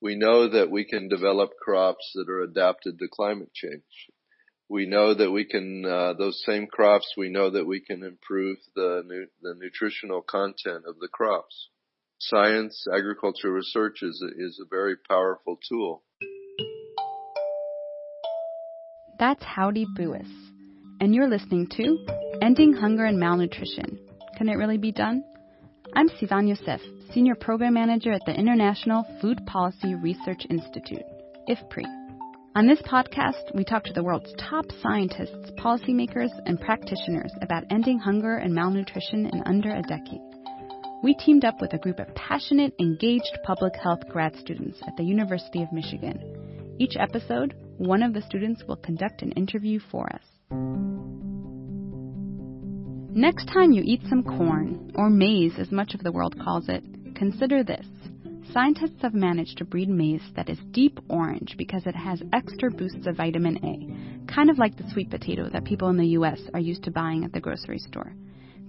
We know that we can develop crops that are adapted to climate change. We know that we can, uh, those same crops, we know that we can improve the, nu- the nutritional content of the crops. Science, agriculture research is a, is a very powerful tool. That's Howdy Bouis. And you're listening to Ending Hunger and Malnutrition. Can it really be done? I'm Sivan Yosef, Senior Program Manager at the International Food Policy Research Institute, IFPRI. On this podcast, we talk to the world's top scientists, policymakers, and practitioners about ending hunger and malnutrition in under a decade. We teamed up with a group of passionate, engaged public health grad students at the University of Michigan. Each episode, one of the students will conduct an interview for us. Next time you eat some corn, or maize as much of the world calls it, consider this. Scientists have managed to breed maize that is deep orange because it has extra boosts of vitamin A, kind of like the sweet potato that people in the US are used to buying at the grocery store.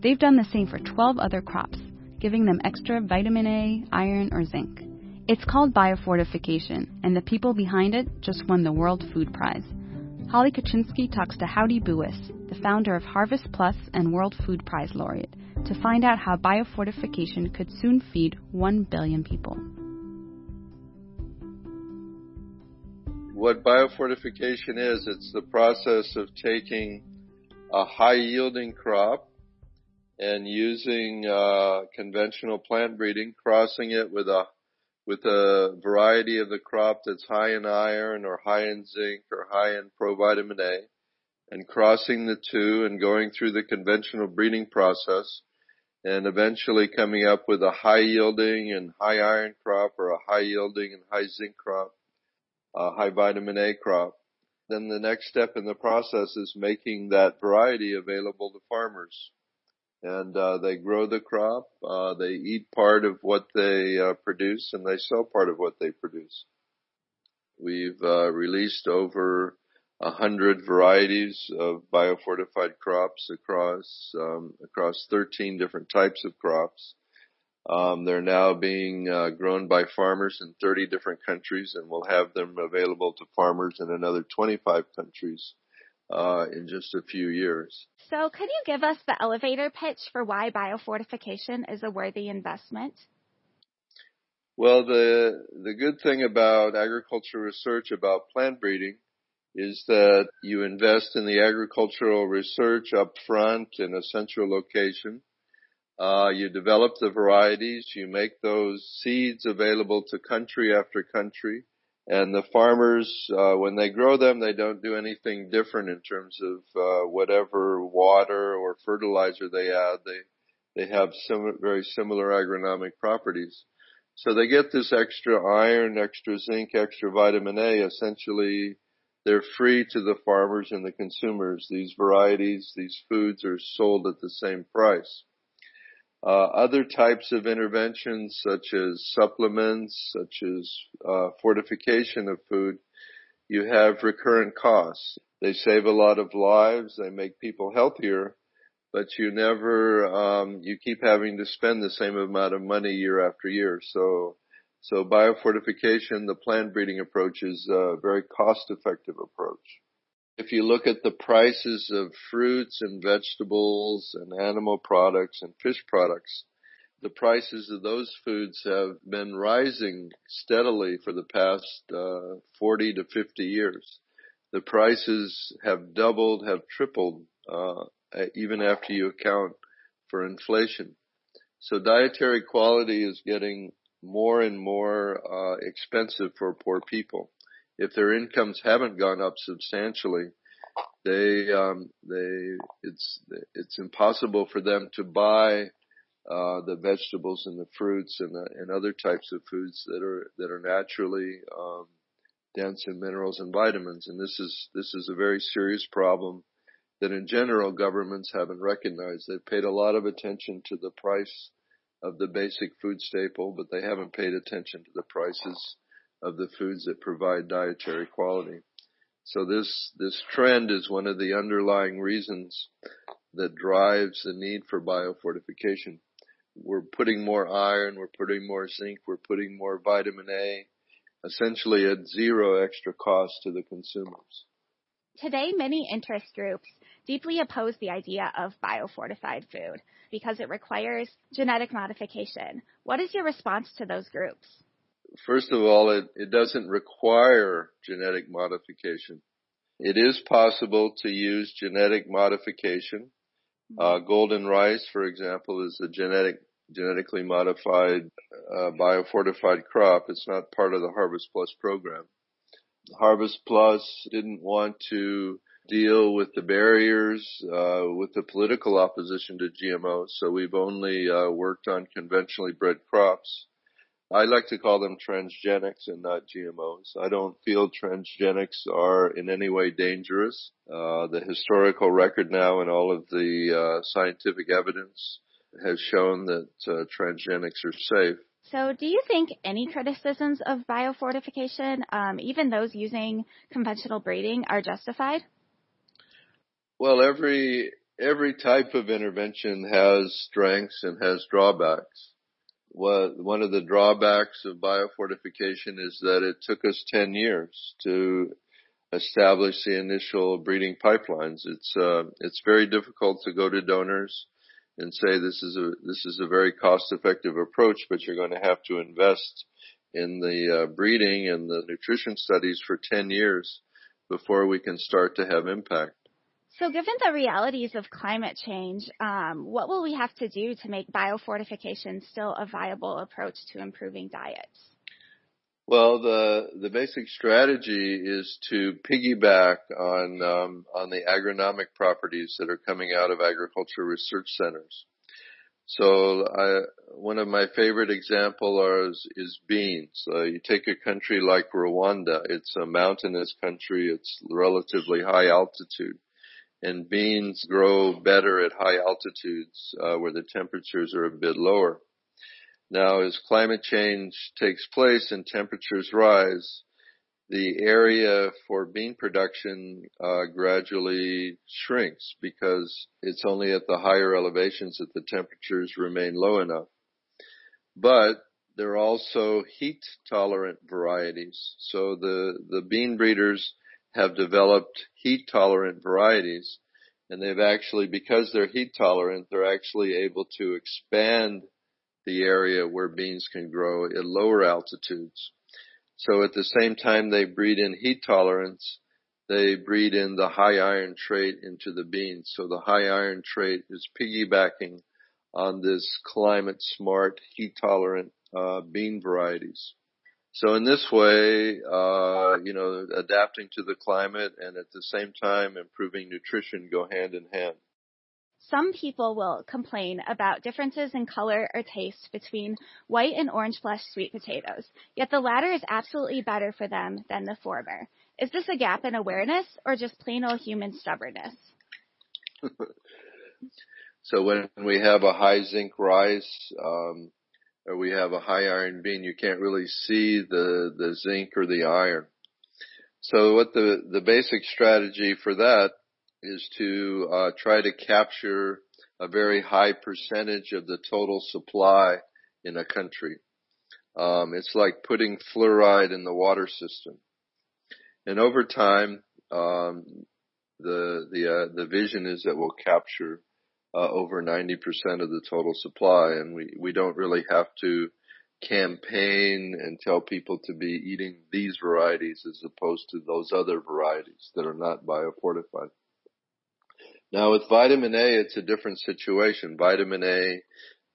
They've done the same for 12 other crops, giving them extra vitamin A, iron, or zinc. It's called biofortification, and the people behind it just won the World Food Prize. Holly Kaczynski talks to Howdy Bouis, the founder of Harvest Plus and World Food Prize laureate, to find out how biofortification could soon feed 1 billion people. What biofortification is, it's the process of taking a high yielding crop and using uh, conventional plant breeding, crossing it with a with a variety of the crop that's high in iron or high in zinc or high in provitamin A and crossing the two and going through the conventional breeding process and eventually coming up with a high yielding and high iron crop or a high yielding and high zinc crop, a high vitamin A crop. Then the next step in the process is making that variety available to farmers and uh, they grow the crop. Uh, they eat part of what they uh, produce, and they sell part of what they produce. We've uh, released over a hundred varieties of biofortified crops across um, across 13 different types of crops. Um, they're now being uh, grown by farmers in 30 different countries, and we'll have them available to farmers in another 25 countries uh, in just a few years. So, could you give us the elevator pitch for why biofortification is a worthy investment? Well, the the good thing about agricultural research about plant breeding is that you invest in the agricultural research up front in a central location. Uh, you develop the varieties, you make those seeds available to country after country, and the farmers, uh, when they grow them, they don't do anything different in terms of uh, whatever water or fertilizer they add. They they have very similar agronomic properties. So they get this extra iron, extra zinc, extra vitamin A. Essentially, they're free to the farmers and the consumers. These varieties, these foods are sold at the same price. Uh, other types of interventions such as supplements, such as uh, fortification of food, you have recurrent costs. They save a lot of lives, they make people healthier, but you never, um, you keep having to spend the same amount of money year after year. So, so biofortification, the plant breeding approach is a very cost effective approach if you look at the prices of fruits and vegetables and animal products and fish products, the prices of those foods have been rising steadily for the past uh, 40 to 50 years. The prices have doubled, have tripled, uh, even after you account for inflation. So dietary quality is getting more and more uh, expensive for poor people if their incomes haven't gone up substantially, they um, they it's it's impossible for them to buy uh, the vegetables and the fruits and the, and other types of foods that are that are naturally um, dense in minerals and vitamins. And this is this is a very serious problem that in general governments haven't recognized. They've paid a lot of attention to the price of the basic food staple, but they haven't paid attention to the prices of the foods that provide dietary quality. So this, this trend is one of the underlying reasons that drives the need for biofortification. We're putting more iron, we're putting more zinc, we're putting more vitamin A essentially at zero extra cost to the consumers. Today, many interest groups deeply oppose the idea of biofortified food because it requires genetic modification. What is your response to those groups? First of all, it, it doesn't require genetic modification. It is possible to use genetic modification. Mm-hmm. Uh, golden rice, for example, is a genetic genetically modified uh, biofortified crop. It's not part of the Harvest Plus program. Harvest Plus didn't want to deal with the barriers, uh, with the political opposition to GMOs, so we've only uh, worked on conventionally bred crops. I like to call them transgenics and not GMOs. I don't feel transgenics are in any way dangerous. Uh, the historical record now and all of the uh, scientific evidence has shown that uh, transgenics are safe. So, do you think any criticisms of biofortification, um, even those using conventional breeding, are justified? Well, every every type of intervention has strengths and has drawbacks. One of the drawbacks of biofortification is that it took us 10 years to establish the initial breeding pipelines. It's uh, it's very difficult to go to donors and say this is a this is a very cost effective approach, but you're going to have to invest in the uh, breeding and the nutrition studies for 10 years before we can start to have impact. So, given the realities of climate change, um, what will we have to do to make biofortification still a viable approach to improving diets? Well, the the basic strategy is to piggyback on um, on the agronomic properties that are coming out of agriculture research centers. So, I, one of my favorite examples is beans. Uh, you take a country like Rwanda; it's a mountainous country. It's relatively high altitude, and beans grow better at high altitudes uh, where the temperatures are a bit lower. Now, as climate change takes place and temperatures rise, the area for bean production uh, gradually shrinks because it's only at the higher elevations that the temperatures remain low enough. But there are also heat tolerant varieties. So the, the bean breeders have developed heat tolerant varieties and they've actually, because they're heat tolerant, they're actually able to expand the area where beans can grow at lower altitudes. So at the same time they breed in heat tolerance, they breed in the high iron trait into the beans. So the high iron trait is piggybacking on this climate smart, heat tolerant uh, bean varieties. So in this way, uh, you know, adapting to the climate and at the same time improving nutrition go hand in hand. Some people will complain about differences in color or taste between white and orange flesh sweet potatoes, yet the latter is absolutely better for them than the former. Is this a gap in awareness or just plain old human stubbornness? so when we have a high zinc rice, um, we have a high iron bean, you can't really see the, the zinc or the iron. So what the, the basic strategy for that is to uh, try to capture a very high percentage of the total supply in a country. Um, it's like putting fluoride in the water system, and over time, um, the the uh, the vision is that we'll capture uh, over 90% of the total supply, and we we don't really have to campaign and tell people to be eating these varieties as opposed to those other varieties that are not biofortified. Now with vitamin A, it's a different situation. Vitamin A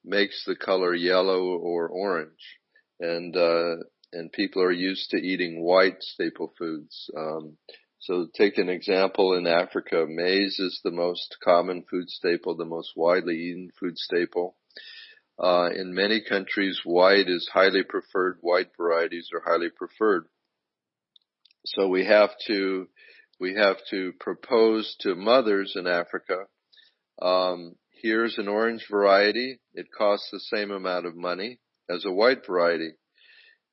makes the color yellow or orange, and uh, and people are used to eating white staple foods. Um, so take an example in Africa, maize is the most common food staple, the most widely eaten food staple. Uh, in many countries, white is highly preferred. White varieties are highly preferred. So we have to we have to propose to mothers in Africa, um, here's an orange variety. It costs the same amount of money as a white variety.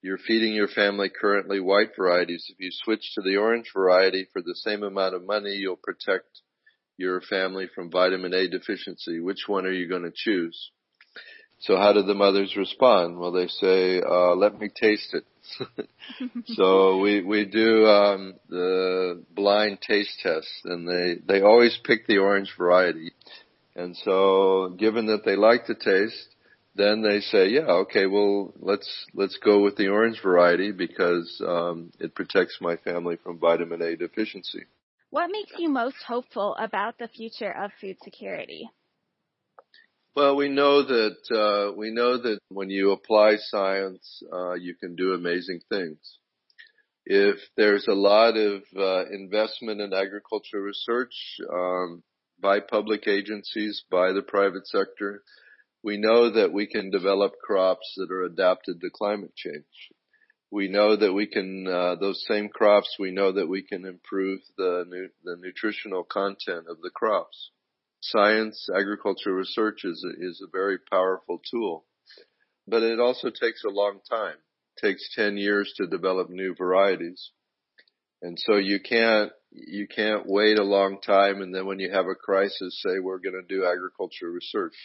You're feeding your family currently white varieties. If you switch to the orange variety for the same amount of money, you'll protect your family from vitamin A deficiency. Which one are you going to choose? So how do the mothers respond? Well, they say, uh, let me taste it. so we we do um, the blind taste test, and they they always pick the orange variety. And so, given that they like the taste, then they say, yeah, okay, well, let's let's go with the orange variety because um, it protects my family from vitamin A deficiency. What makes you most hopeful about the future of food security? Well, we know that uh, we know that when you apply science, uh, you can do amazing things. If there's a lot of uh, investment in agriculture research um, by public agencies, by the private sector, we know that we can develop crops that are adapted to climate change. We know that we can uh, those same crops. We know that we can improve the nu- the nutritional content of the crops science, agriculture research is a, is a very powerful tool, but it also takes a long time. It takes 10 years to develop new varieties. And so you can't, you can't wait a long time and then when you have a crisis say we're going to do agriculture research.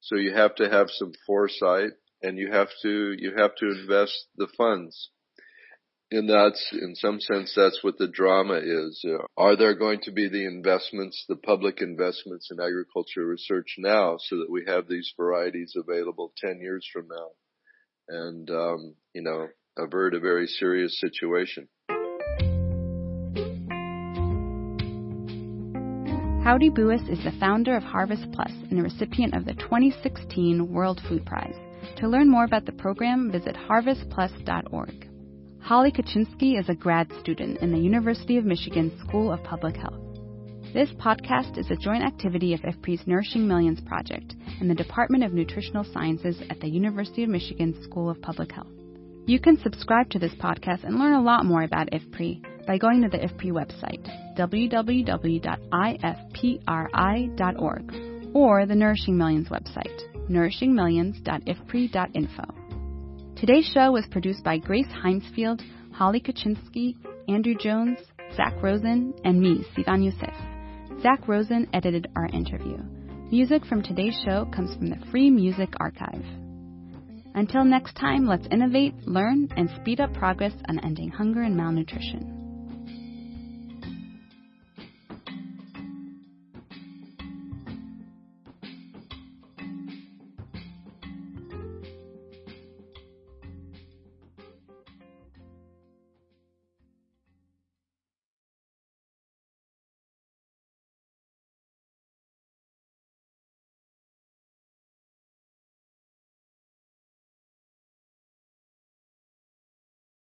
So you have to have some foresight and you have to, you have to invest the funds and that's in some sense that's what the drama is. Are there going to be the investments, the public investments in agriculture research now, so that we have these varieties available ten years from now, and um, you know avert a very serious situation. Howdy Bouis is the founder of Harvest Plus and a recipient of the 2016 World Food Prize. To learn more about the program, visit harvestplus.org. Holly Kaczynski is a grad student in the University of Michigan School of Public Health. This podcast is a joint activity of IFPRI's Nourishing Millions project and the Department of Nutritional Sciences at the University of Michigan School of Public Health. You can subscribe to this podcast and learn a lot more about IFPRI by going to the IFPRI website, www.ifpri.org, or the Nourishing Millions website, nourishingmillions.ifpri.info. Today's show was produced by Grace Heinsfield, Holly Kaczynski, Andrew Jones, Zach Rosen, and me, Sivan Yosef. Zach Rosen edited our interview. Music from today's show comes from the Free Music Archive. Until next time, let's innovate, learn, and speed up progress on ending hunger and malnutrition.